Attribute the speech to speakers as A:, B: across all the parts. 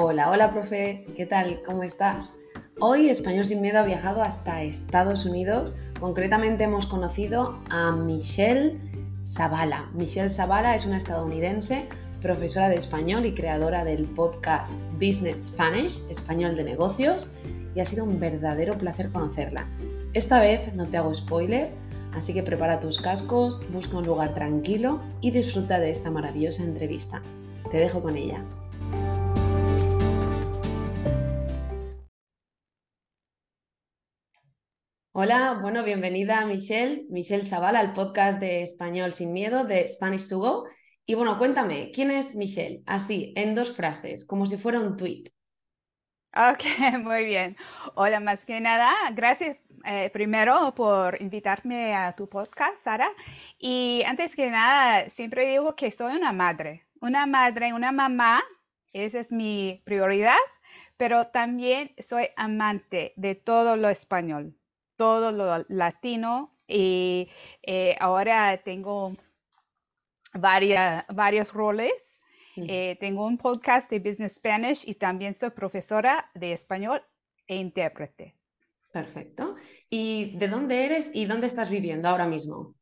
A: Hola, hola, profe. ¿Qué tal? ¿Cómo estás? Hoy Español sin Miedo ha viajado hasta Estados Unidos. Concretamente hemos conocido a Michelle Zavala. Michelle Zavala es una estadounidense, profesora de español y creadora del podcast Business Spanish, español de negocios, y ha sido un verdadero placer conocerla. Esta vez no te hago spoiler, así que prepara tus cascos, busca un lugar tranquilo y disfruta de esta maravillosa entrevista. Te dejo con ella. Hola, bueno, bienvenida Michelle, Michelle Zavala al podcast de Español sin Miedo de Spanish to Go. Y bueno, cuéntame, ¿quién es Michelle? Así, en dos frases, como si fuera un tweet.
B: Ok, muy bien. Hola, más que nada, gracias eh, primero por invitarme a tu podcast, Sara. Y antes que nada, siempre digo que soy una madre, una madre, una mamá, esa es mi prioridad, pero también soy amante de todo lo español todo lo latino y eh, ahora tengo varios roles. Eh, tengo un podcast de Business Spanish y también soy profesora de español e intérprete.
A: Perfecto. ¿Y de dónde eres y dónde estás viviendo ahora mismo?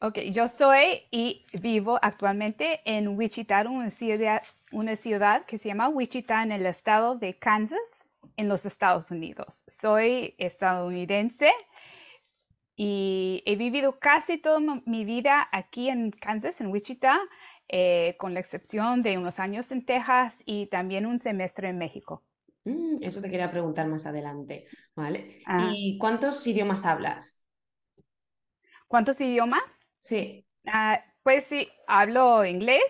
B: Ok, yo soy y vivo actualmente en Wichita, una ciudad, una ciudad que se llama Wichita en el estado de Kansas en los Estados Unidos. Soy estadounidense y he vivido casi toda mi vida aquí en Kansas, en Wichita, eh, con la excepción de unos años en Texas y también un semestre en México.
A: Mm, eso te quería preguntar más adelante, ¿vale? Ah. ¿Y cuántos idiomas hablas?
B: ¿Cuántos idiomas?
A: Sí.
B: Ah, pues sí, hablo inglés,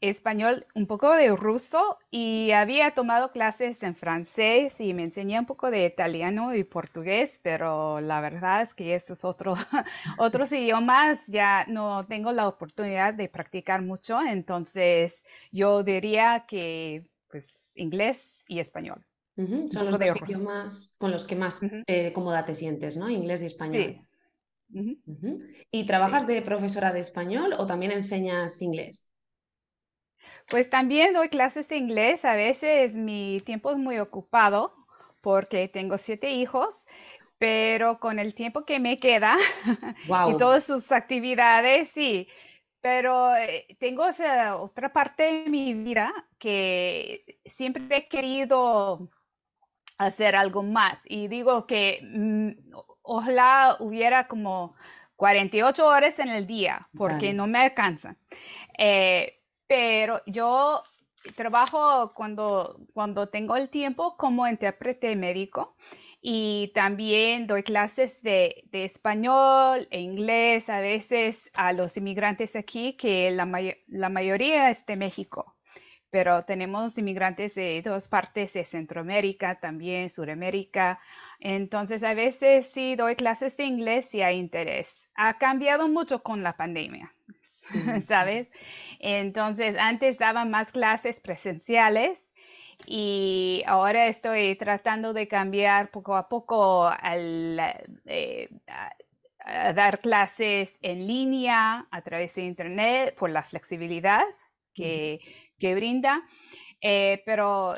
B: español, un poco de ruso y había tomado clases en francés y me enseñé un poco de italiano y portugués, pero la verdad es que esos otro, otros idiomas ya no tengo la oportunidad de practicar mucho, entonces yo diría que pues inglés y español.
A: Son los dos idiomas con los que más eh, cómoda te sientes, ¿no? Inglés y español. Sí. ¿Y trabajas de profesora de español o también enseñas inglés?
B: Pues también doy clases de inglés. A veces mi tiempo es muy ocupado porque tengo siete hijos, pero con el tiempo que me queda y todas sus actividades, sí. Pero eh, tengo esa otra parte de mi vida que siempre he querido hacer algo más. Y digo que mm, ojalá hubiera como 48 horas en el día, porque no me alcanza. Eh, pero yo trabajo cuando, cuando tengo el tiempo como intérprete médico y también doy clases de, español e inglés a veces a los inmigrantes aquí, que la, la mayoría es de México pero tenemos inmigrantes de dos partes de Centroamérica, también Sudamérica. Entonces, a veces sí doy clases de inglés si hay interés. Ha cambiado mucho con la pandemia, ¿sabes? Entonces, antes daba más clases presenciales y ahora estoy tratando de cambiar poco a poco al, eh, a, dar clases en línea a través de Internet por la flexibilidad que, que brinda. Eh, pero,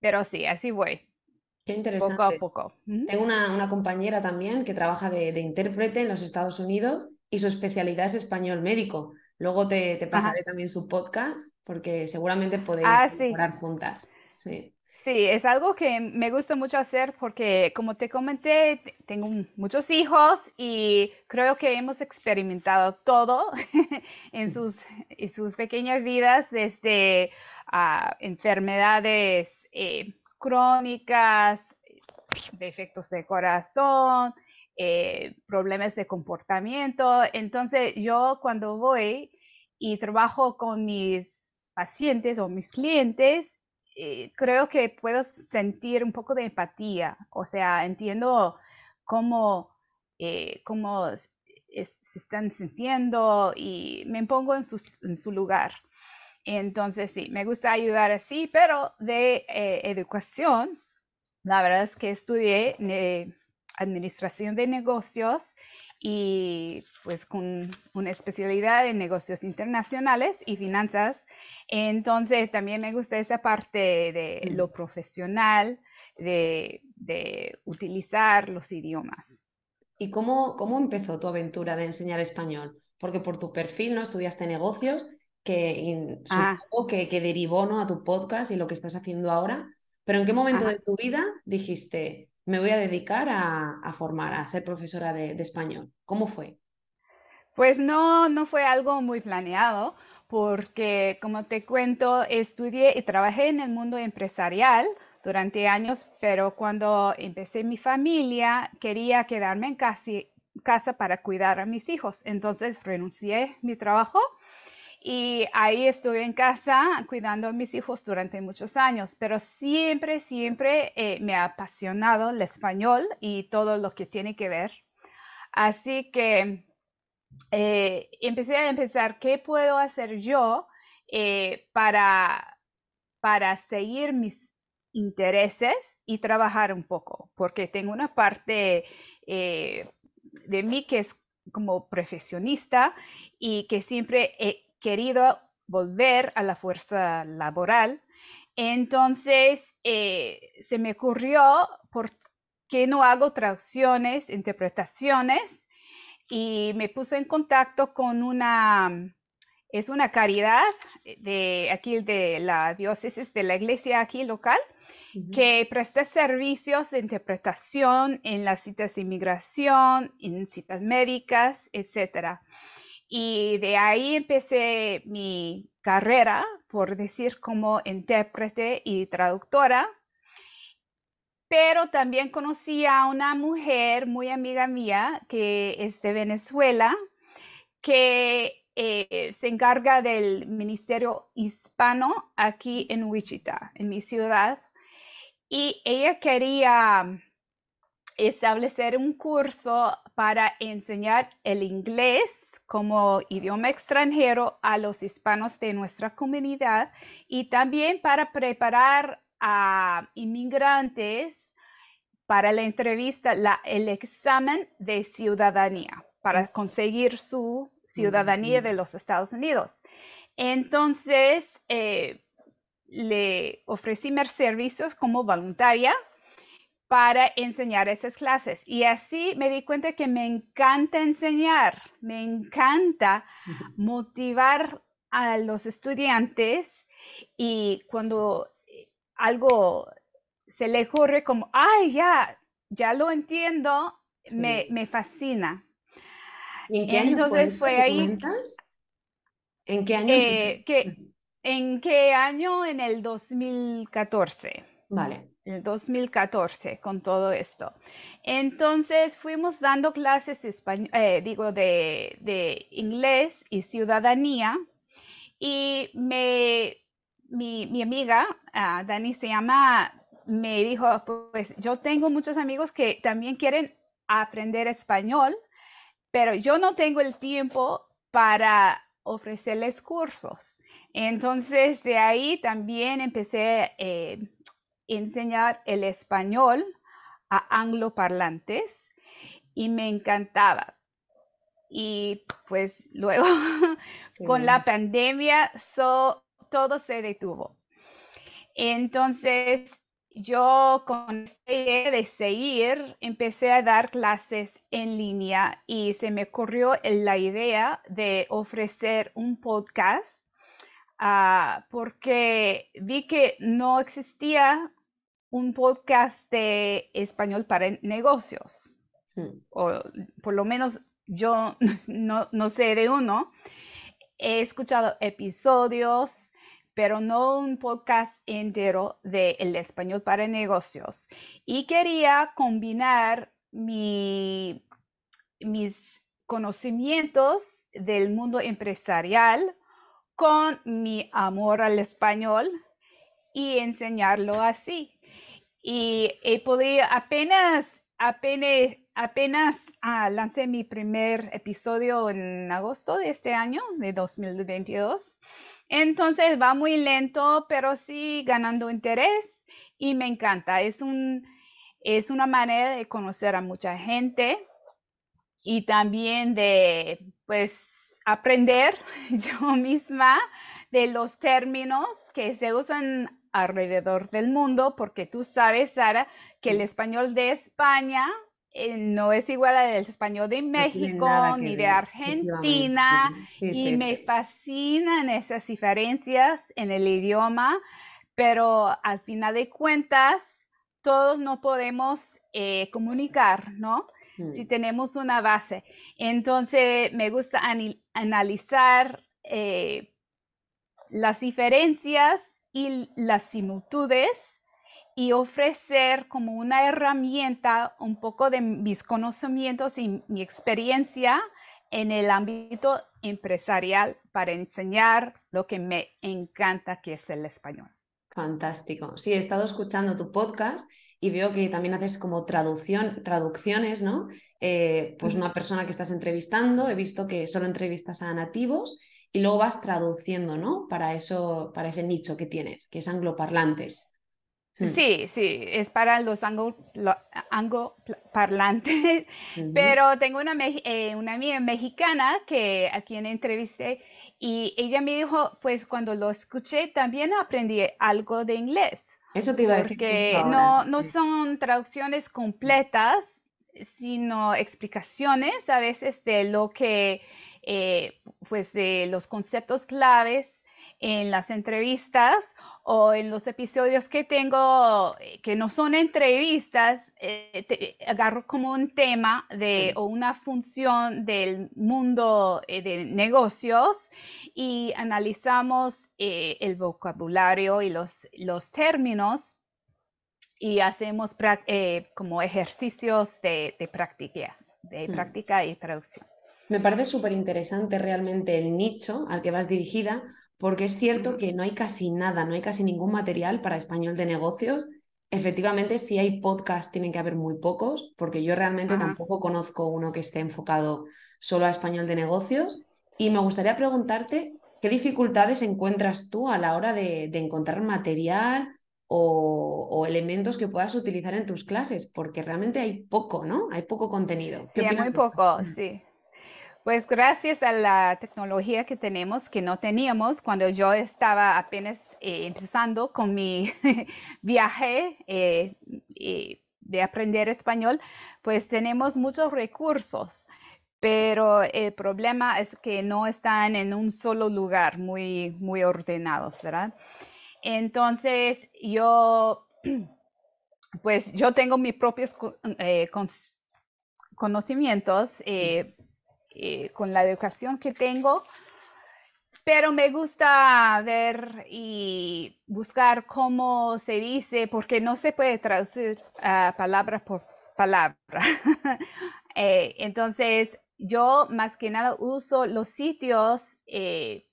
B: pero sí, así voy.
A: Qué interesante.
B: Poco a poco.
A: Tengo una, una, compañera también que trabaja de, de intérprete en los Estados Unidos y su especialidad es español médico. Luego te, pasaré también su podcast porque seguramente podéis ah, juntas. Sí.
B: Sí, es algo que me gusta mucho hacer porque, como te comenté, tengo muchos hijos y creo que hemos experimentado todo en sus, en sus pequeñas vidas, desde ah, enfermedades eh, crónicas, defectos de corazón, eh, problemas de comportamiento. Entonces yo cuando voy y trabajo con mis pacientes o mis clientes, eh, creo que puedo sentir un poco de empatía, o sea, entiendo cómo, eh, cómo se están sintiendo y me pongo en su, en su, lugar. Entonces, sí, me gusta ayudar así, pero de educación, la verdad es que estudié administración de negocios y pues con una especialidad en negocios internacionales y finanzas. Entonces también me gusta esa parte de lo profesional, de, de utilizar los idiomas.
A: ¿Y cómo, cómo empezó tu aventura de enseñar español? Porque por tu perfil no estudiaste negocios, que ah. que, que, derivó ¿no? a tu podcast y lo que estás haciendo ahora. Pero ¿en qué momento de tu vida dijiste, me voy a dedicar a, formar, a ser profesora de, de, español? ¿Cómo fue?
B: Pues no, no fue algo muy planeado, porque como te cuento, estudié y trabajé en el mundo empresarial durante años, pero cuando empecé mi familia quería quedarme en casa para cuidar a mis hijos. Entonces renuncié mi trabajo y ahí estuve en casa cuidando a mis hijos durante muchos años, pero siempre, siempre eh, me ha apasionado el español y todo lo que tiene que ver. Así que eh, empecé a pensar qué puedo hacer yo eh, para, para seguir mis intereses y trabajar un poco, porque tengo una parte eh, de mí que es como profesionista y que siempre querido volver a la fuerza laboral. Entonces, eh, se me ocurrió, ¿por qué no hago traducciones, interpretaciones? Y me puse en contacto con una, es una caridad de aquí de la diócesis de la iglesia aquí local, que presta servicios de interpretación en las citas de inmigración, en citas médicas, etc. Y de ahí empecé mi carrera, por decir, como intérprete y traductora. Pero también conocí a una mujer muy amiga mía que es de Venezuela, que eh, se encarga del Ministerio Hispano aquí en Wichita, en mi ciudad y ella quería establecer un curso para enseñar el inglés como idioma extranjero a los hispanos de nuestra comunidad y también para preparar a inmigrantes para la entrevista, el examen de ciudadanía, para conseguir su ciudadanía de los Estados Unidos. Entonces, eh, le ofrecí mis servicios como voluntaria para enseñar esas clases. Y así me di cuenta que me encanta enseñar, me encanta motivar a los estudiantes y cuando algo se le ocurre como, ay, ya, ya lo entiendo, me, fascina.
A: en qué año fue, ahí? ¿En qué año?
B: Eh, que, ¿En qué año? En el 2014.
A: Vale.
B: El 2014 con todo esto. Entonces fuimos dando clases español, eh, digo, de, inglés y ciudadanía. Y me, mi, amiga, ah, Dani se llama, me dijo, pues yo tengo muchos amigos que también quieren aprender español, pero yo no tengo el tiempo para ofrecerles cursos. Entonces, de ahí también empecé eh, enseñar el español a angloparlantes y me encantaba. Y pues luego, con la pandemia, todo se detuvo. Entonces, yo con de seguir, empecé a dar clases en línea y se me ocurrió la idea de ofrecer un podcast Ah, porque vi que no existía un podcast de español para negocios, hmm. o por lo menos yo no, sé de uno. He escuchado episodios, pero no un podcast entero de el español para negocios. Y quería combinar mis conocimientos del mundo empresarial con mi amor al español y enseñarlo así. Y he podido apenas, apenas, apenas ah, lancé mi primer episodio en agosto de este año, de 2022. Entonces va muy lento, pero sí ganando interés y me encanta. Es, un, es una manera de conocer a mucha gente y también de, pues, aprender yo misma de los términos que se usan alrededor del mundo, porque tú sabes, Sara, que el español de España eh, no es igual al español de México ni de Argentina y me fascinan esas diferencias en el idioma, pero al final de cuentas todos no podemos eh, comunicar, ¿no? Si mm. tenemos una base. Entonces, me gusta analizar eh, las diferencias y las similitudes y ofrecer como una herramienta un poco de mis conocimientos y mi experiencia en el ámbito empresarial para enseñar lo que me encanta, que es el español.
A: Fantástico. Sí, he estado escuchando tu podcast y veo que también haces como traducción, traducciones, ¿no? Eh, pues una persona que estás entrevistando, he visto que solo entrevistas a nativos y luego vas traduciendo, ¿no? Para eso, para ese nicho que tienes, que es angloparlantes.
B: Hmm. Sí, sí, es para los angloparlantes, pero tengo una, eh, una amiga mexicana que a quien entrevisté y ella me dijo, pues cuando lo escuché también aprendí algo de inglés.
A: Eso te iba a decir.
B: Porque no, no son traducciones completas, sino explicaciones a veces de lo que, eh, pues de los conceptos claves en las entrevistas o en los episodios que tengo eh, que no son entrevistas, eh, agarro como un tema de, o una función del mundo eh, de negocios y analizamos el vocabulario y los, los términos y hacemos como ejercicios de, de práctica, de mm. práctica y traducción.
A: Me parece súper interesante realmente el nicho al que vas dirigida, porque es cierto que no hay casi nada, no hay casi ningún material para español de negocios. Efectivamente, si hay podcast, tienen que haber muy pocos, porque yo realmente tampoco conozco uno que esté enfocado solo a español de negocios. Y me gustaría preguntarte, ¿qué dificultades encuentras tú a la hora de, encontrar material o, elementos que puedas utilizar en tus clases? Porque realmente hay poco, ¿no? Hay poco contenido.
B: ¿Qué sí, muy poco, sí. Pues gracias a la tecnología que tenemos, que no teníamos cuando yo estaba apenas eh, empezando con mi viaje eh, de aprender español, pues tenemos muchos recursos, pero el problema es que no están en un solo lugar muy, muy ordenados, ¿verdad? Entonces yo, pues yo tengo mis propios eh, conocimientos eh, con la educación que tengo, pero me gusta ver y buscar cómo se dice, porque no se puede traducir uh, palabra por palabra. Eh, entonces, yo más que nada uso los sitios eh,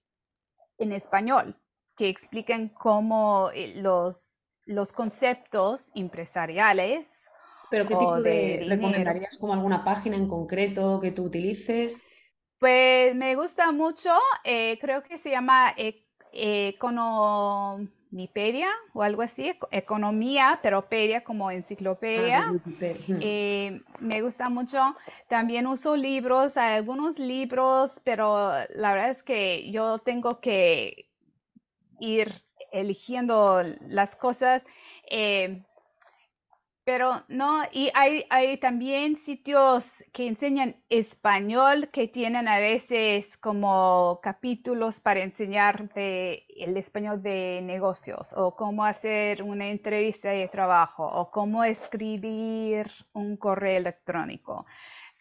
B: en español que explican cómo los, los conceptos empresariales
A: ¿Pero qué tipo de, recomendarías como alguna página en concreto que tú utilices?
B: Pues me gusta mucho, eh, creo que se llama e, Economipedia o algo así, economía, pero pedia como enciclopedia. Ah, eh, me gusta mucho. También uso libros, algunos libros, pero la verdad es que yo tengo que ir eligiendo las cosas. Eh, pero no, y hay, hay también sitios que enseñan español que tienen a veces como capítulos para enseñarte el español de negocios o cómo hacer una entrevista de trabajo o cómo escribir un correo electrónico.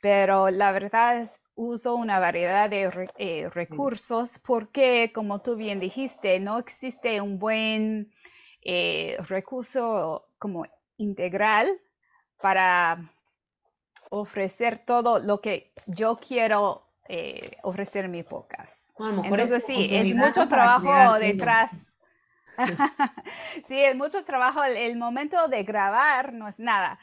B: Pero la verdad es uso una variedad de eh, recursos porque, como tú bien dijiste, no existe un buen eh, recurso como integral para ofrecer todo lo que yo quiero eh, ofrecer en mi podcast. Entonces sí, es mucho trabajo detrás. sí, es mucho trabajo. El, momento de grabar no es nada.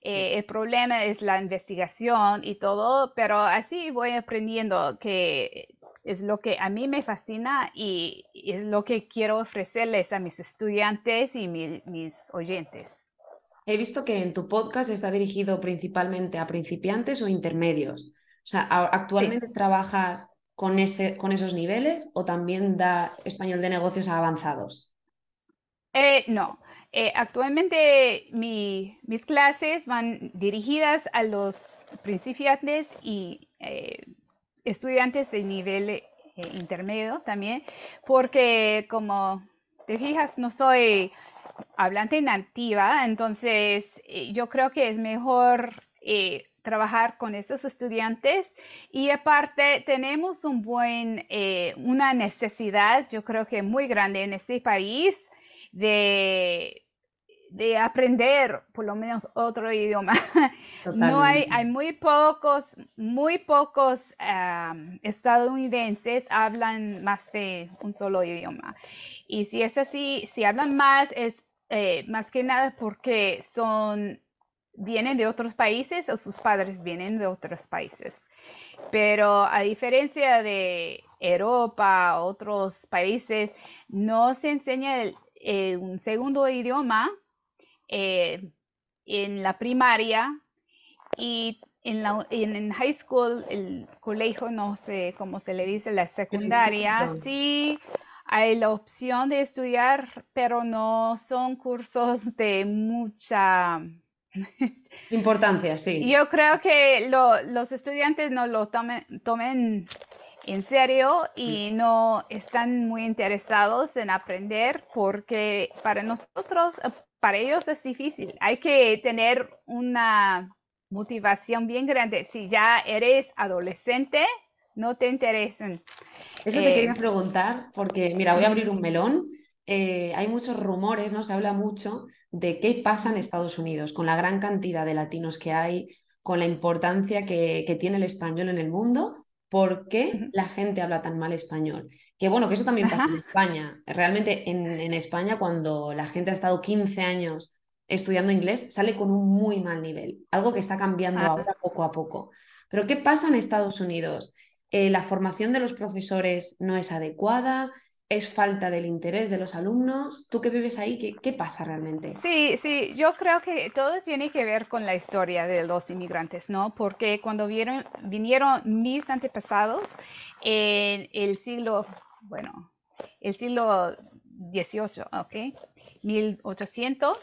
B: Eh, el problema es la investigación y todo, pero así voy aprendiendo que es lo que a mí me fascina y, es lo que quiero ofrecerles a mis estudiantes y mis oyentes.
A: He visto que en tu podcast está dirigido principalmente a principiantes o intermedios. O sea, ¿actualmente trabajas con, ese, con esos niveles o también das español de negocios avanzados?
B: Eh, no, eh, actualmente mis clases van dirigidas a los principiantes y eh, estudiantes de nivel intermedio también, porque como te fijas, no soy hablante nativa, entonces yo creo que es mejor trabajar con esos estudiantes y aparte tenemos un buen, eh, una necesidad, yo creo que muy grande en este país de, de aprender por lo menos otro idioma. No hay, hay muy pocos, muy pocos estadounidenses hablan más de un solo idioma. Y si es así, si hablan más, es eh, más que nada porque son vienen de otros países o sus padres vienen de otros países. Pero a diferencia de Europa, otros países, no se enseña eh, un segundo idioma eh, en la primaria y en, la, en, high school, el colegio, no sé cómo se le dice, la secundaria, sí hay la opción de estudiar, pero no son cursos de mucha
A: Importancia, sí.
B: Yo creo que los estudiantes no lo tomen, tomen en serio y mm. no están muy interesados en aprender porque para nosotros, para ellos es difícil. Hay que tener una motivación bien grande. Si ya eres adolescente, no te interesen.
A: Eso te quería eh, preguntar porque, mira, voy a abrir un melón. Eh, hay muchos rumores, ¿no? Se habla mucho de qué pasa en Estados Unidos con la gran cantidad de latinos que hay, con la importancia que, tiene el español en el mundo. ¿Por qué la gente habla tan mal español? Que bueno, que eso también pasa en España. Realmente en, España cuando la gente ha estado 15 años estudiando inglés sale con un muy mal nivel, algo que está cambiando ah. ahora poco a poco. Pero ¿qué pasa en Estados Unidos? Eh, la formación de los profesores no es adecuada, es falta del interés de los alumnos. Tú que vives ahí, ¿qué, qué pasa realmente?
B: Sí, sí, yo creo que todo tiene que ver con la historia de los inmigrantes, ¿no? Porque cuando vieron, vinieron mis antepasados en el siglo, bueno, el siglo XVIII, ¿ok? 1800,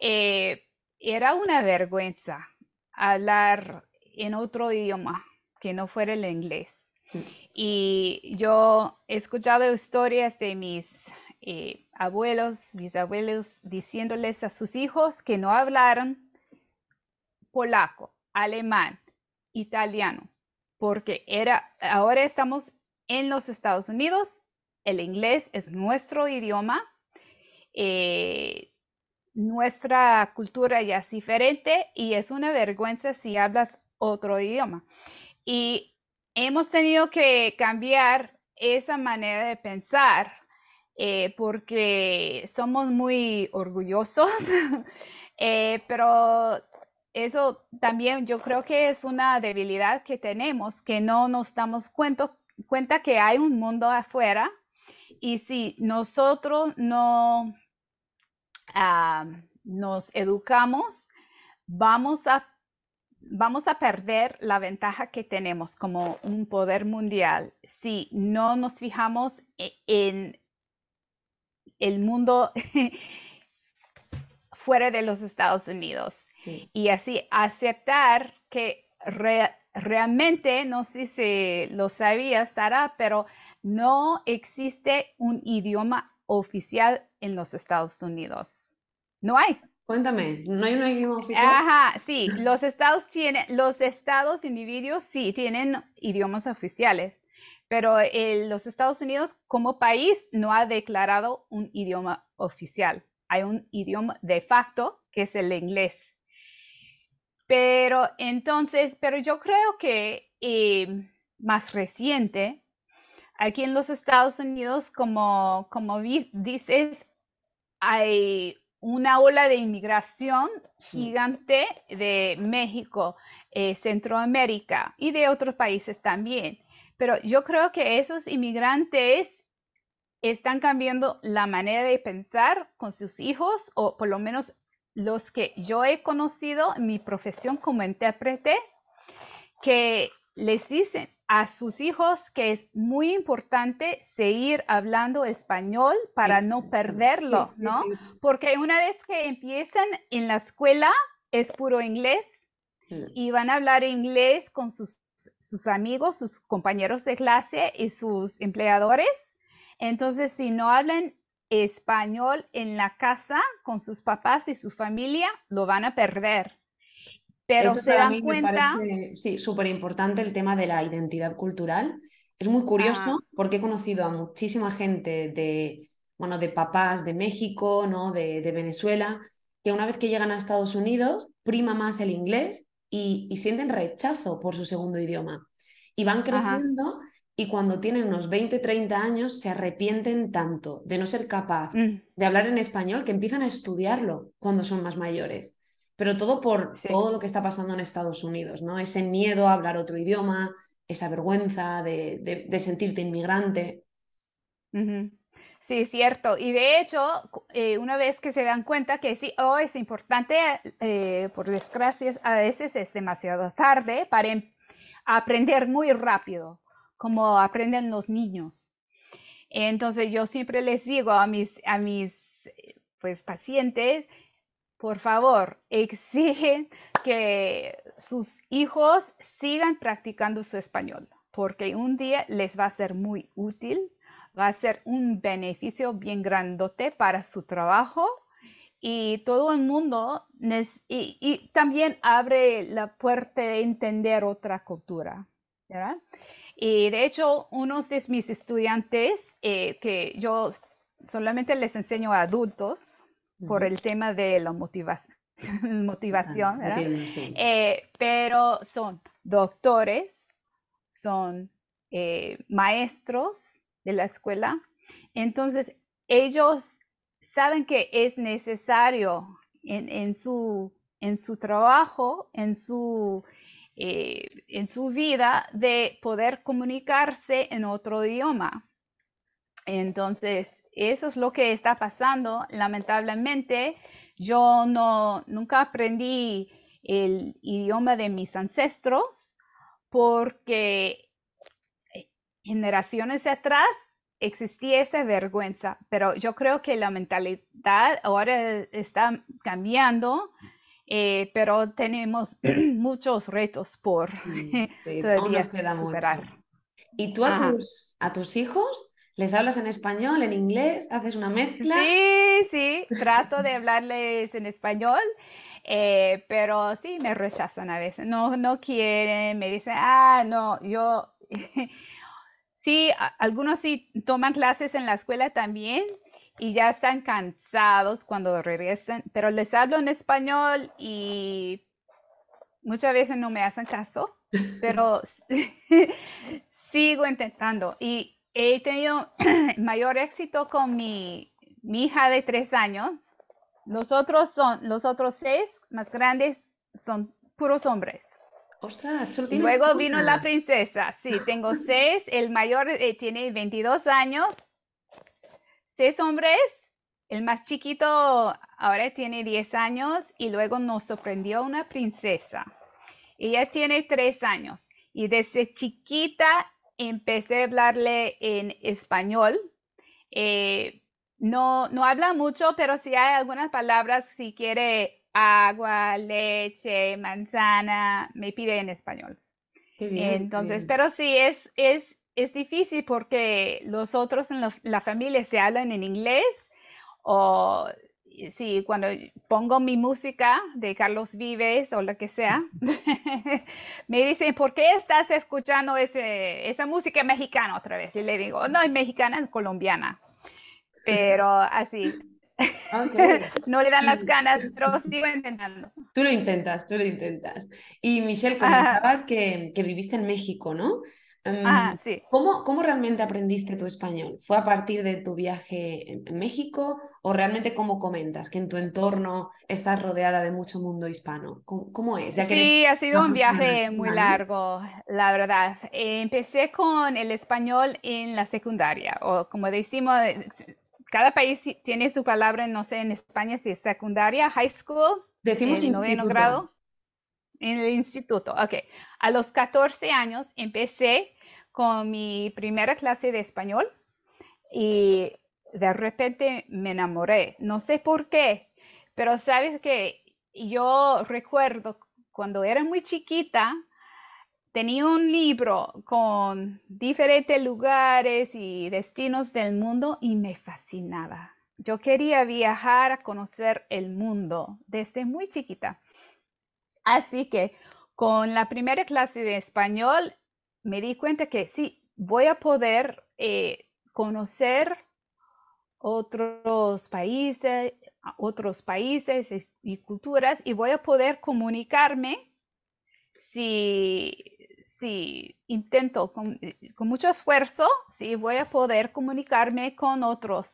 B: eh, era una vergüenza hablar en otro idioma que no fuera el inglés. Mm. Y yo he escuchado historias de mis eh, abuelos, mis abuelos, diciéndoles a sus hijos que no hablaran polaco, alemán, italiano, porque era, ahora estamos en los Estados Unidos, el inglés es nuestro idioma, eh, nuestra cultura ya es diferente y es una vergüenza si hablas otro idioma. Y hemos tenido que cambiar esa manera de pensar eh, porque somos muy orgullosos, eh, pero eso también yo creo que es una debilidad que tenemos, que no nos damos cuenta, cuenta que hay un mundo afuera y si nosotros no ah, nos educamos, vamos a vamos a perder la ventaja que tenemos como un poder mundial si no nos fijamos e-, en el mundo fuera de los Estados Unidos. Y así aceptar que realmente, no sé si lo sabía, Sara, pero no existe un idioma oficial en los Estados Unidos. No hay.
A: Cuéntame, ¿no hay un idioma oficial?
B: Ajá, sí, los estados tienen, los estados individuos sí tienen idiomas oficiales, pero los Estados Unidos como país no ha declarado un idioma oficial. Hay un idioma de facto que es el inglés. Pero entonces, pero yo creo que eh, más reciente, aquí en los Estados Unidos, como, como dices, hay una ola de inmigración gigante de México, eh, Centroamérica y de otros países también. Pero yo creo que esos inmigrantes están cambiando la manera de pensar con sus hijos, o por lo menos los que yo he conocido en mi profesión como intérprete, que les dicen a sus hijos que es muy importante seguir hablando español para no perderlo, ¿no? Porque una vez que empiezan en la escuela es puro inglés y van a hablar inglés con sus, sus amigos, sus compañeros de clase y sus empleadores. Entonces, si no hablan español en la casa con sus papás y su familia, lo van a perder. Pero se dan cuenta. Me
A: parece, sí, súper importante el tema de la identidad cultural. Es muy curioso porque he conocido a muchísima gente de, bueno, de papás de México, ¿no? de, de Venezuela, que una vez que llegan a Estados Unidos, prima más el inglés y, sienten rechazo por su segundo idioma. Y van creciendo y cuando tienen unos 20, 30 años se arrepienten tanto de no ser capaz mm. de hablar en español que empiezan a estudiarlo cuando son más mayores pero todo por todo lo que está pasando en Estados Unidos, ¿no? Ese miedo a hablar otro idioma, esa vergüenza de, sentirte inmigrante.
B: Sí, cierto. Y de hecho, eh, una vez que se dan cuenta que sí, oh, es importante, eh, por desgracia, a veces es demasiado tarde para em, aprender muy rápido, como aprenden los niños. Entonces yo siempre les digo a mis, a mis pues, pacientes por favor, exigen que sus hijos sigan practicando su español, porque un día les va a ser muy útil, va a ser un beneficio bien grandote para su trabajo y todo el mundo, y, también abre la puerta de entender otra cultura. Y de hecho, unos de mis estudiantes, eh, que yo solamente les enseño a adultos, por el tema de la motivación, motivación eh, pero son doctores, son eh, maestros de la escuela, entonces ellos saben que es necesario en, su, en su trabajo, en su, eh, en su vida, de poder comunicarse en otro idioma. Entonces, eso es lo que está pasando. Lamentablemente, yo no, nunca aprendí el idioma de mis ancestros porque generaciones atrás existía esa vergüenza, pero yo creo que la mentalidad ahora está cambiando, eh, pero tenemos muchos retos por
A: sí, todavía superar. ¿Y tú a tus, a tus hijos ¿Les hablas en español, en inglés? ¿Haces una mezcla?
B: Sí, sí, trato de hablarles en español, eh, pero sí me rechazan a veces. No, no quieren, me dicen, ah, no, yo. sí, algunos sí toman clases en la escuela también y ya están cansados cuando regresan, pero les hablo en español y muchas veces no me hacen caso, pero sigo intentando. Y he tenido mayor éxito con mi, hija de tres años. Los otros son, los otros seis más grandes son puros hombres.
A: Ostras, solo
B: tienes Luego vino la princesa. Sí, tengo seis. El mayor eh, tiene 22 años. Seis hombres. El más chiquito ahora tiene 10 años y luego nos sorprendió una princesa. Ella tiene tres años y desde chiquita empecé a hablarle en español. Eh, no, no habla mucho, pero si hay algunas palabras, si quiere agua, leche, manzana, me pide en español. Entonces, pero sí, es, es, es difícil porque los otros en la familia se hablan en inglés o sí, cuando pongo mi música de Carlos Vives o lo que sea, me dicen, ¿por qué estás escuchando ese, esa música mexicana otra vez? Y le digo, no, es mexicana, es colombiana. Pero así. no le dan las ganas, pero sigo intentando.
A: Tú lo intentas, tú lo intentas. Y Michelle, comentabas que, que viviste en México, ¿no?
B: Ah, sí.
A: ¿cómo, ¿Cómo realmente aprendiste tu español? ¿Fue a partir de tu viaje en México o realmente cómo comentas que en tu entorno estás rodeada de mucho mundo hispano? ¿Cómo, es?
B: sí, ha sido un viaje muy largo, la verdad. empecé con el español en la secundaria o como decimos, cada país tiene su palabra, no sé, en España si es secundaria, high school.
A: Decimos instituto. grado.
B: En el instituto, ok. a los 14 años empecé con mi primera clase de español y de repente me enamoré. No sé por qué, pero sabes que yo recuerdo cuando era muy chiquita, tenía un libro con diferentes lugares y destinos del mundo y me fascinaba. Yo quería viajar a conocer el mundo desde muy chiquita. Así que con la primera clase de español me di cuenta que sí, voy a poder eh, conocer otros países, otros países y culturas y voy a poder comunicarme si, si intento con, mucho esfuerzo, sí voy a poder comunicarme con otros.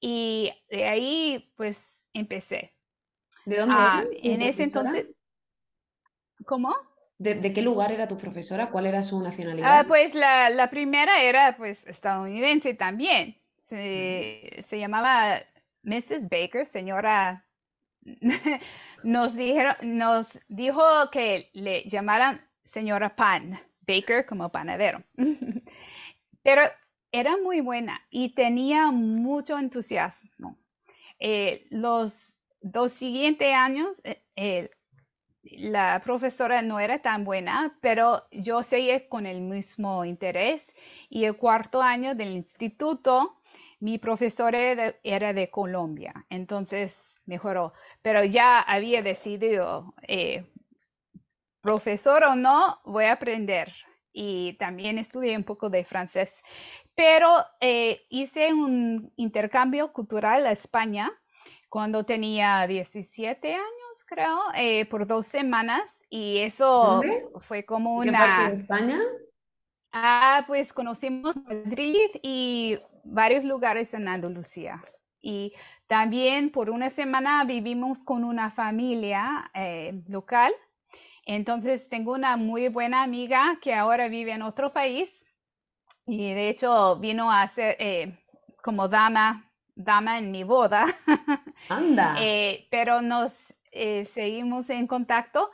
B: Y de ahí pues empecé.
A: ¿De dónde ah,
B: En ese entonces, ¿cómo?
A: ¿De, qué lugar era tu profesora? ¿Cuál era su nacionalidad?
B: Ah, pues la, la, primera era pues estadounidense también. Se, se llamaba Mrs. Baker, señora, nos, dijeron, nos dijo que le llamaran señora Pan, Baker como panadero. Pero era muy buena y tenía mucho entusiasmo. Eh, los dos siguientes años, eh, la profesora no era tan buena, pero yo seguí con el mismo interés. Y el cuarto año del instituto mi profesor era de, Colombia, entonces mejoró, pero ya había decidido, eh, profesor o no, voy a aprender. Y también estudié un poco de francés, pero eh, hice un intercambio cultural a España cuando tenía 17 años, creo, eh, por dos semanas. Y eso fue como una... ¿Qué
A: parte de España?
B: Ah, pues conocimos Madrid y varios lugares en Andalucía. Y también por una semana vivimos con una familia eh, local. Entonces tengo una muy buena amiga que ahora vive en otro país y de hecho vino a ser eh, como dama, dama en mi boda.
A: Anda.
B: Eh, pero nos seguimos en contacto.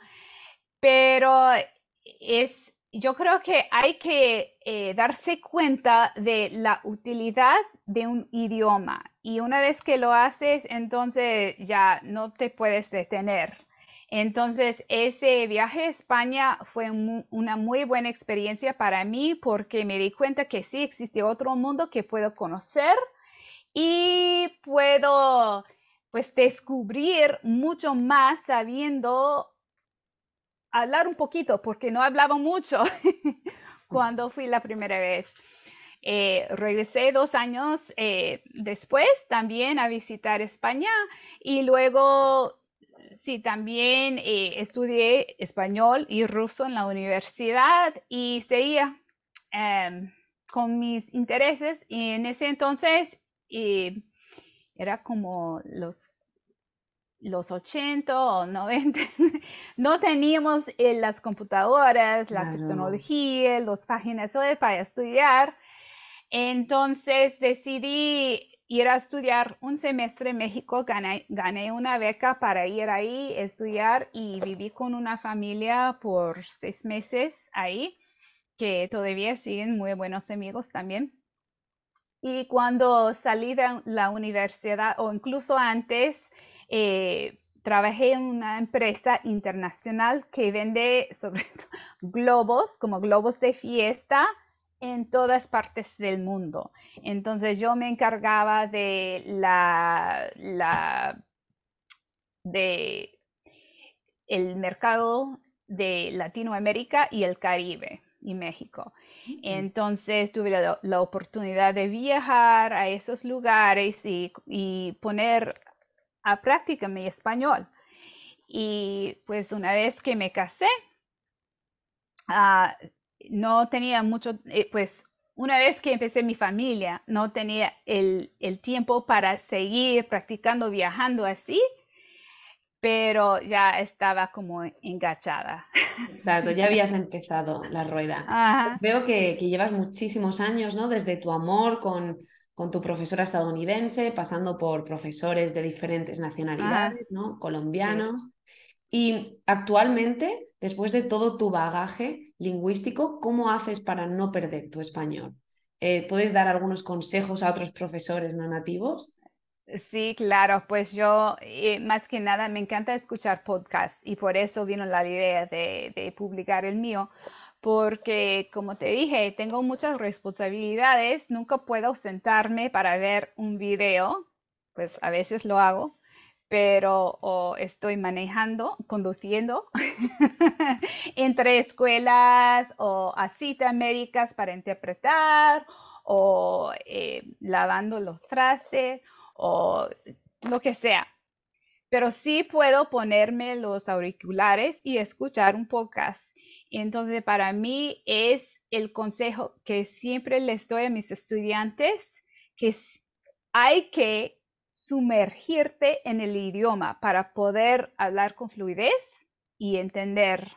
B: Pero es yo creo que hay que eh, darse cuenta de la utilidad de un idioma y una vez que lo haces, entonces ya no te puedes detener. Entonces, ese viaje a España fue una muy buena experiencia para mí porque me di cuenta que sí existe otro mundo que puedo conocer y puedo pues descubrir mucho más sabiendo hablar un poquito, porque no hablaba mucho cuando fui la primera vez. Eh, regresé dos años eh, después también a visitar España y luego, sí, también eh, estudié español y ruso en la universidad y seguía em, con mis intereses y en ese entonces era como los los 80 o 90, no teníamos eh, las computadoras, la tecnología, las páginas web para estudiar. Entonces decidí ir a estudiar un semestre en México, gané, gané, una beca para ir ahí, estudiar y viví con una familia por seis meses ahí, que todavía siguen muy buenos amigos también. Y cuando salí de la universidad, o incluso antes, eh, trabajé en una empresa internacional que vende sobre globos, como globos de fiesta, en todas partes del mundo. Entonces yo me encargaba de la, la de el mercado de Latinoamérica y el Caribe y México. Entonces tuve la, oportunidad de viajar a esos lugares y, y poner a práctica mi español. Y pues una vez que me casé, ah, no tenía mucho, eh, pues una vez que empecé mi familia, no tenía el, el, tiempo para seguir practicando, viajando así, pero ya estaba como engachada.
A: Exacto, ya habías empezado la rueda. veo que, que, llevas muchísimos años, ¿no? Desde tu amor con, con tu profesora estadounidense, pasando por profesores de diferentes nacionalidades, ¿no? Colombianos. Y actualmente, después de todo tu bagaje lingüístico, ¿cómo haces para no perder tu español? Eh, ¿Puedes dar algunos consejos a otros profesores no nativos?
B: Sí, claro, pues yo eh, más que nada me encanta escuchar podcasts y por eso vino la idea de, publicar el mío, porque como te dije, tengo muchas responsabilidades, nunca puedo sentarme para ver un video, pues a veces lo hago, pero estoy manejando, conduciendo entre escuelas o a citas médicas para interpretar o eh, lavando los trastes o lo que sea. Pero sí puedo ponerme los auriculares y escuchar un podcast. entonces para mí es el consejo que siempre les doy a mis estudiantes, que hay que sumergirte en el idioma para poder hablar con fluidez y entender.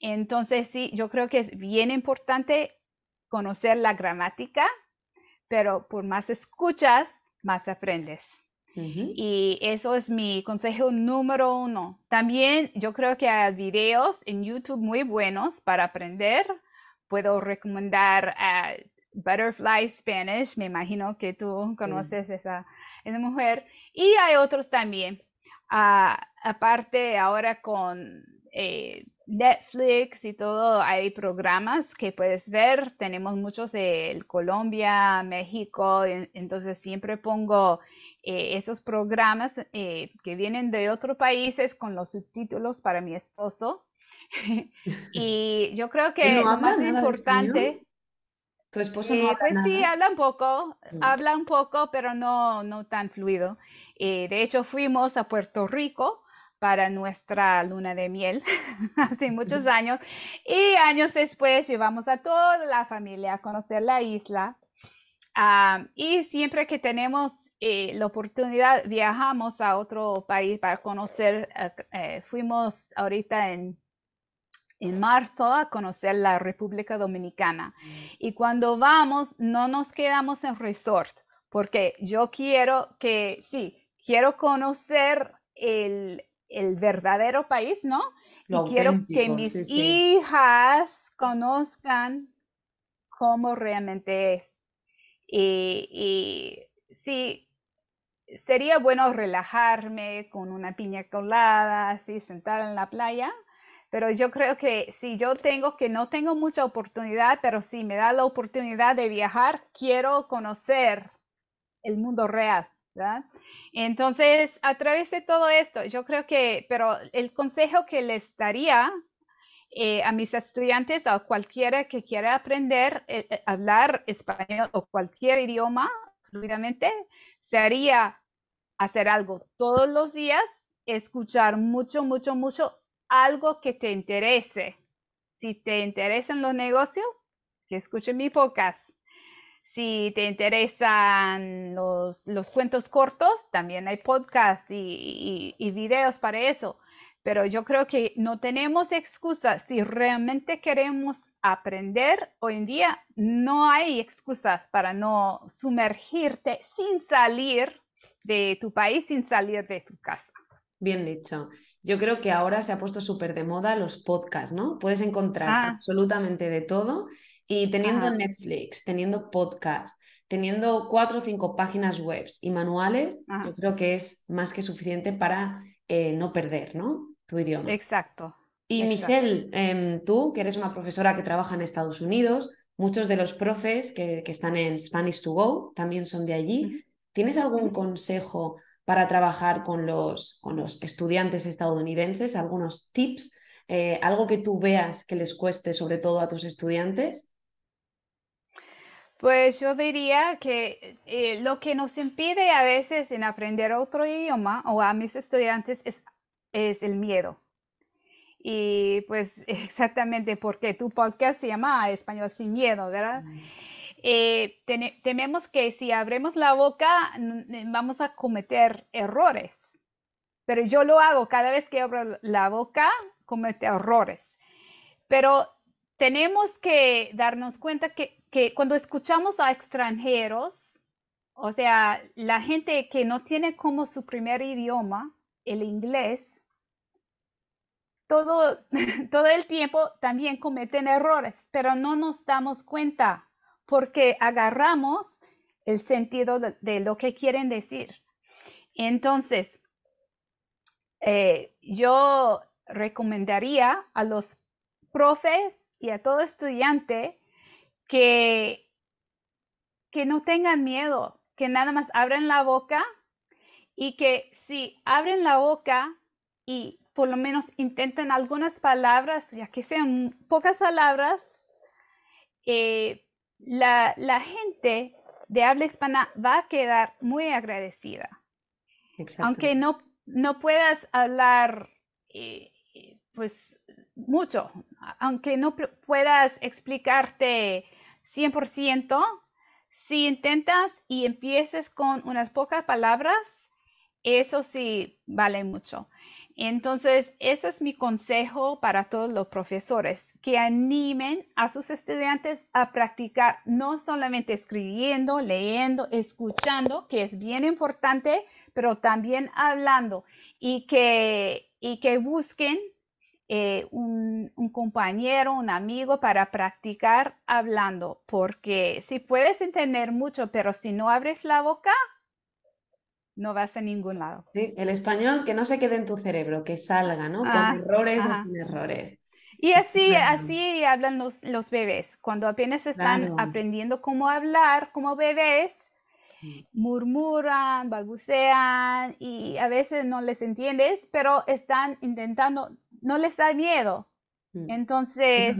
B: Entonces, sí, yo creo que es bien importante conocer la gramática, pero por más escuchas, más aprendes. Y eso es mi consejo número uno. También yo creo que hay videos en YouTube muy buenos para aprender. Puedo recomendar a Butterfly Spanish. Me imagino que tú conoces esa, esa, mujer. Y hay otros también. Ah, aparte, ahora con eh, Netflix y todo, hay programas que puedes ver. Tenemos muchos de Colombia, México, entonces siempre pongo eh, esos programas eh, que vienen de otros países con los subtítulos para mi esposo. y yo creo que lo más importante...
A: ¿Tu esposo no habla
B: pues
A: nada?
B: sí, habla un poco, mm. habla un poco, pero no, no tan fluido. de hecho, fuimos a Puerto Rico para nuestra luna de miel hace muchos años y años después llevamos a toda la familia a conocer la isla ah, y siempre que tenemos eh, la oportunidad viajamos a otro país para conocer, eh, eh, fuimos ahorita en, en marzo a conocer la República Dominicana mm. y cuando vamos no nos quedamos en resort porque yo quiero que, sí, quiero conocer el, el verdadero país, ¿no? y quiero que mis hijas conozcan cómo realmente es. Y, sí, sería bueno relajarme con una piña colada, así, sentada en la playa. Pero yo creo que si yo tengo que no tengo mucha oportunidad, pero si me da la oportunidad de viajar, quiero conocer el mundo real. Entonces, a través de todo esto, yo creo que, pero el consejo que les daría eh, a mis estudiantes o a cualquiera que quiera aprender eh, eh, hablar español o cualquier idioma fluidamente, sería hacer algo todos los días, escuchar mucho, mucho, mucho algo que te interese. Si te interesan los negocios, que escuchen mi podcast. Si te interesan los, cuentos cortos, también hay podcasts y, videos para eso. Pero yo creo que no tenemos excusa. Si realmente queremos aprender, hoy en día no hay excusas para no sumergirte sin salir de tu país, sin salir de tu casa.
A: Bien dicho. Yo creo que ahora se ha puesto súper de moda los podcasts, ¿no? Puedes encontrar ah. absolutamente de todo y teniendo Netflix, teniendo podcast, teniendo cuatro o cinco páginas web y manuales, yo creo que es más que suficiente para eh, no perder, ¿no? Tu idioma.
B: Exacto.
A: Y Michelle, em, tú, que eres una profesora que trabaja en Estados Unidos, muchos de los profes que, están en Spanish to Go también son de allí. ¿Tienes algún consejo para trabajar con los, con los estudiantes estadounidenses? ¿Algunos tips? Eh, ¿Algo que tú veas que les cueste sobre todo a tus estudiantes?
B: Pues yo diría que eh, lo que nos impide a veces en aprender otro idioma o a mis estudiantes es, es el miedo. Y pues exactamente porque tu podcast se llama Español sin miedo, ¿verdad? Eh, tememos que si abrimos la boca vamos a cometer errores. Pero yo lo hago cada vez que abro la boca, cometo errores. Pero tenemos que darnos cuenta que que cuando escuchamos a extranjeros, o sea, la gente que no tiene como su primer idioma el inglés, todo, todo el tiempo también cometen errores, pero no nos damos cuenta porque agarramos el sentido de, lo que quieren decir. Entonces, eh, yo recomendaría a los profes y a todo estudiante que, que no tengan miedo, que nada más abren la boca y que si abren la boca y por lo menos intenten algunas palabras, ya que sean pocas palabras, eh, la, gente de habla hispana va a quedar muy agradecida. Aunque no, no puedas hablar eh, pues mucho, aunque no puedas explicarte 100%, si intentas y empieces con unas pocas palabras, eso sí vale mucho. Entonces, ese es mi consejo para todos los profesores, que animen a sus estudiantes a practicar no solamente escribiendo, leyendo, escuchando, que es bien importante, pero también hablando y que, y que busquen eh, un, compañero, un amigo para practicar hablando, porque si puedes entender mucho, pero si no abres la boca, no vas a ningún lado.
A: Sí, el español que no se quede en tu cerebro, que salga, ¿no? Con ah, errores o sin errores.
B: Y así, así hablan los, los bebés. Cuando apenas están aprendiendo cómo hablar como bebés, murmuran, balbucean y a veces no les entiendes, pero están intentando no les da miedo. Mm. Entonces,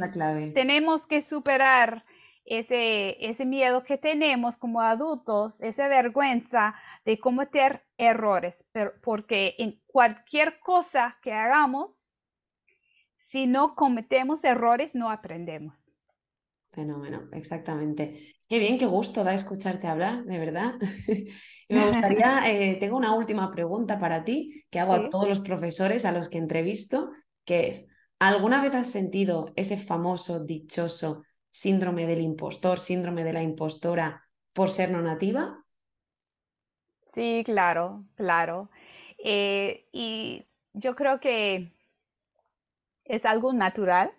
B: tenemos que superar ese, ese miedo que tenemos como adultos, esa vergüenza de cometer errores, pero, porque en cualquier cosa que hagamos, si no cometemos errores, no aprendemos.
A: Fenómeno, exactamente. Qué bien, qué gusto da escucharte hablar, de verdad. y me gustaría, eh, tengo una última pregunta para ti que hago a todos los profesores a los que entrevisto que es, ¿alguna vez has sentido ese famoso, dichoso síndrome del impostor, síndrome de la impostora por ser no nativa?
B: Sí, claro, claro. Eh, y yo creo que es algo natural.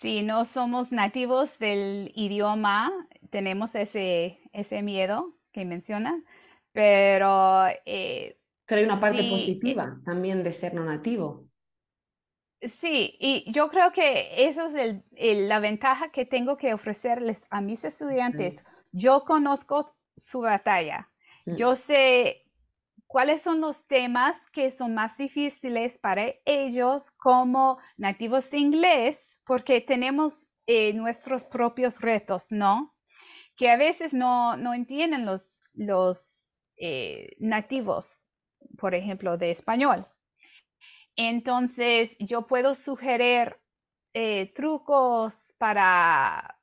B: Si no somos nativos del idioma, tenemos ese, ese miedo que mencionan, pero...
A: Eh, pero hay una parte eh, positiva también de ser no nativo.
B: Sí, y yo creo que eso es la ventaja que tengo que ofrecerles a mis estudiantes. Yo conozco su batalla. Yo sé cuáles son los temas que son más difíciles para ellos como nativos de inglés, porque tenemos eh, nuestros propios retos, ¿no? Que a veces no, no entienden los, los eh, nativos, por ejemplo, de español. Entonces, yo puedo sugerir eh, trucos para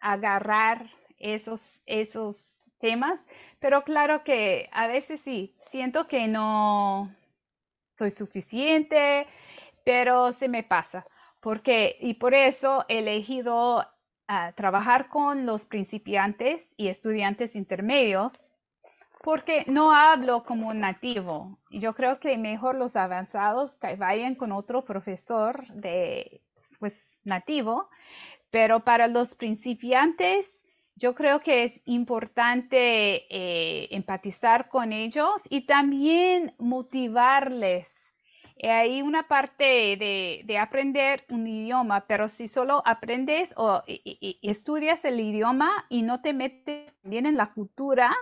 B: agarrar esos, esos temas, pero claro que a veces sí, siento que no soy suficiente, pero se me pasa. Porque, y por eso he elegido ah, trabajar con los principiantes y estudiantes intermedios porque no hablo como un nativo. Yo creo que mejor los avanzados que vayan con otro profesor de pues nativo, pero para los principiantes yo creo que es importante eh, empatizar con ellos y también motivarles. hay una parte de, aprender un idioma, pero si solo aprendes o estudias el idioma y no te metes bien en la cultura,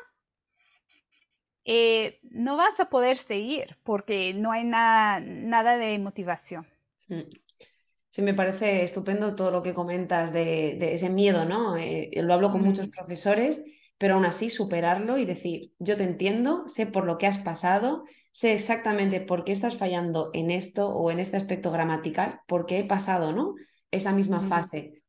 B: eh, no vas a poder seguir porque no hay nada, nada de motivación.
A: Sí, me parece estupendo todo lo que comentas de, ese miedo, ¿no? Eh, lo hablo con muchos profesores, pero aún así superarlo y decir, yo te entiendo, sé por lo que has pasado, sé exactamente por qué estás fallando en esto o en este aspecto gramatical, porque he pasado, ¿no? Esa misma fase.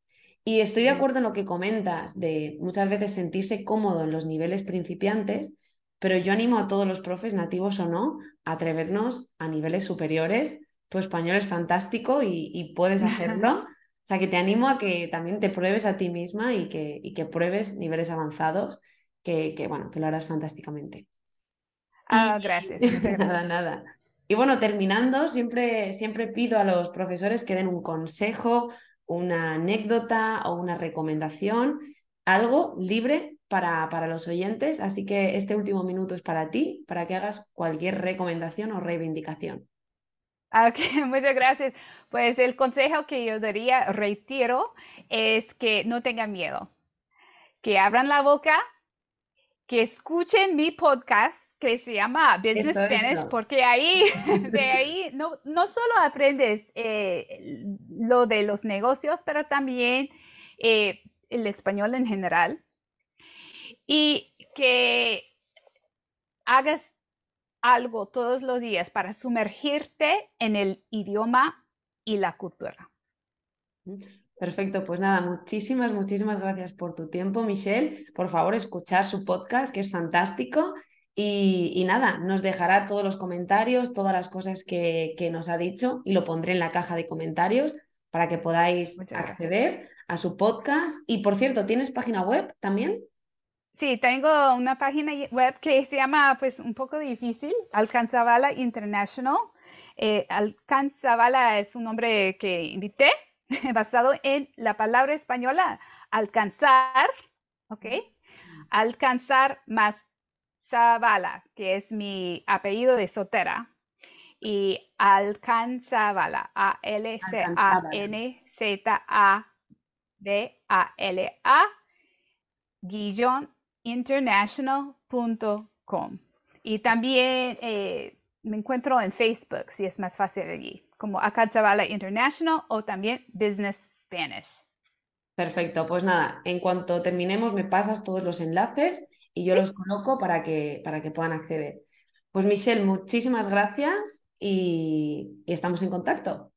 A: Y estoy de acuerdo en lo que comentas de muchas veces sentirse cómodo en los niveles principiantes, pero yo animo a todos los profes, nativos o no, a atrevernos a niveles superiores. Tu español es fantástico y, puedes hacerlo. O sea, que te animo a que también te pruebes a ti misma y que, que pruebes niveles avanzados, que, bueno, que lo harás fantásticamente.
B: Ah, gracias.
A: nada, nada. Y bueno, terminando, siempre, siempre pido a los profesores que den un consejo, una anécdota o una recomendación, algo libre para, para los oyentes. Así que este último minuto es para ti, para que hagas cualquier recomendación o reivindicación.
B: Ok, muchas gracias. Pues el consejo que yo daría, retiro, es que no tengan miedo, que abran la boca, que escuchen mi podcast que se llama Business Spanish, porque ahí, de ahí no, no solo aprendes eh, lo de los negocios, pero también eh, el español en general. Y que hagas algo todos los días para sumergirte en el idioma y la cultura.
A: Perfecto, pues nada, muchísimas, muchísimas gracias por tu tiempo, Michelle. Por favor, escuchar su podcast, que es fantástico. Y, nada, nos dejará todos los comentarios, todas las cosas que, nos ha dicho y lo pondré en la caja de comentarios para que podáis acceder a su podcast. Y por cierto, ¿tienes página web también?
B: Sí, tengo una página web que se llama, pues un poco difícil, Alcanzabala International. Eh, Alcanzabala es un nombre que invité basado en la palabra española alcanzar, ¿ok? Alcanzar más Zavala, que es mi apellido de Sotera, y Alcanzabala, A-L-C-A-N-Z-A-B-A-L-A, guillón international.com. Y también eh, me encuentro en Facebook, si es más fácil allí, como Alcanzabala International o también Business Spanish.
A: Perfecto, pues nada, en cuanto terminemos me pasas todos los enlaces y yo los coloco para que, para que puedan acceder. Pues Michelle, muchísimas gracias y, estamos en contacto.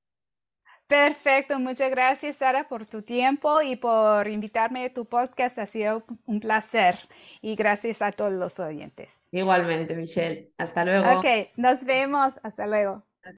B: Perfecto, muchas gracias Sara por tu tiempo y por invitarme a tu podcast. Ha sido un placer y gracias a todos los oyentes.
A: Igualmente, Michelle. Hasta luego.
B: Ok, nos vemos. Hasta luego.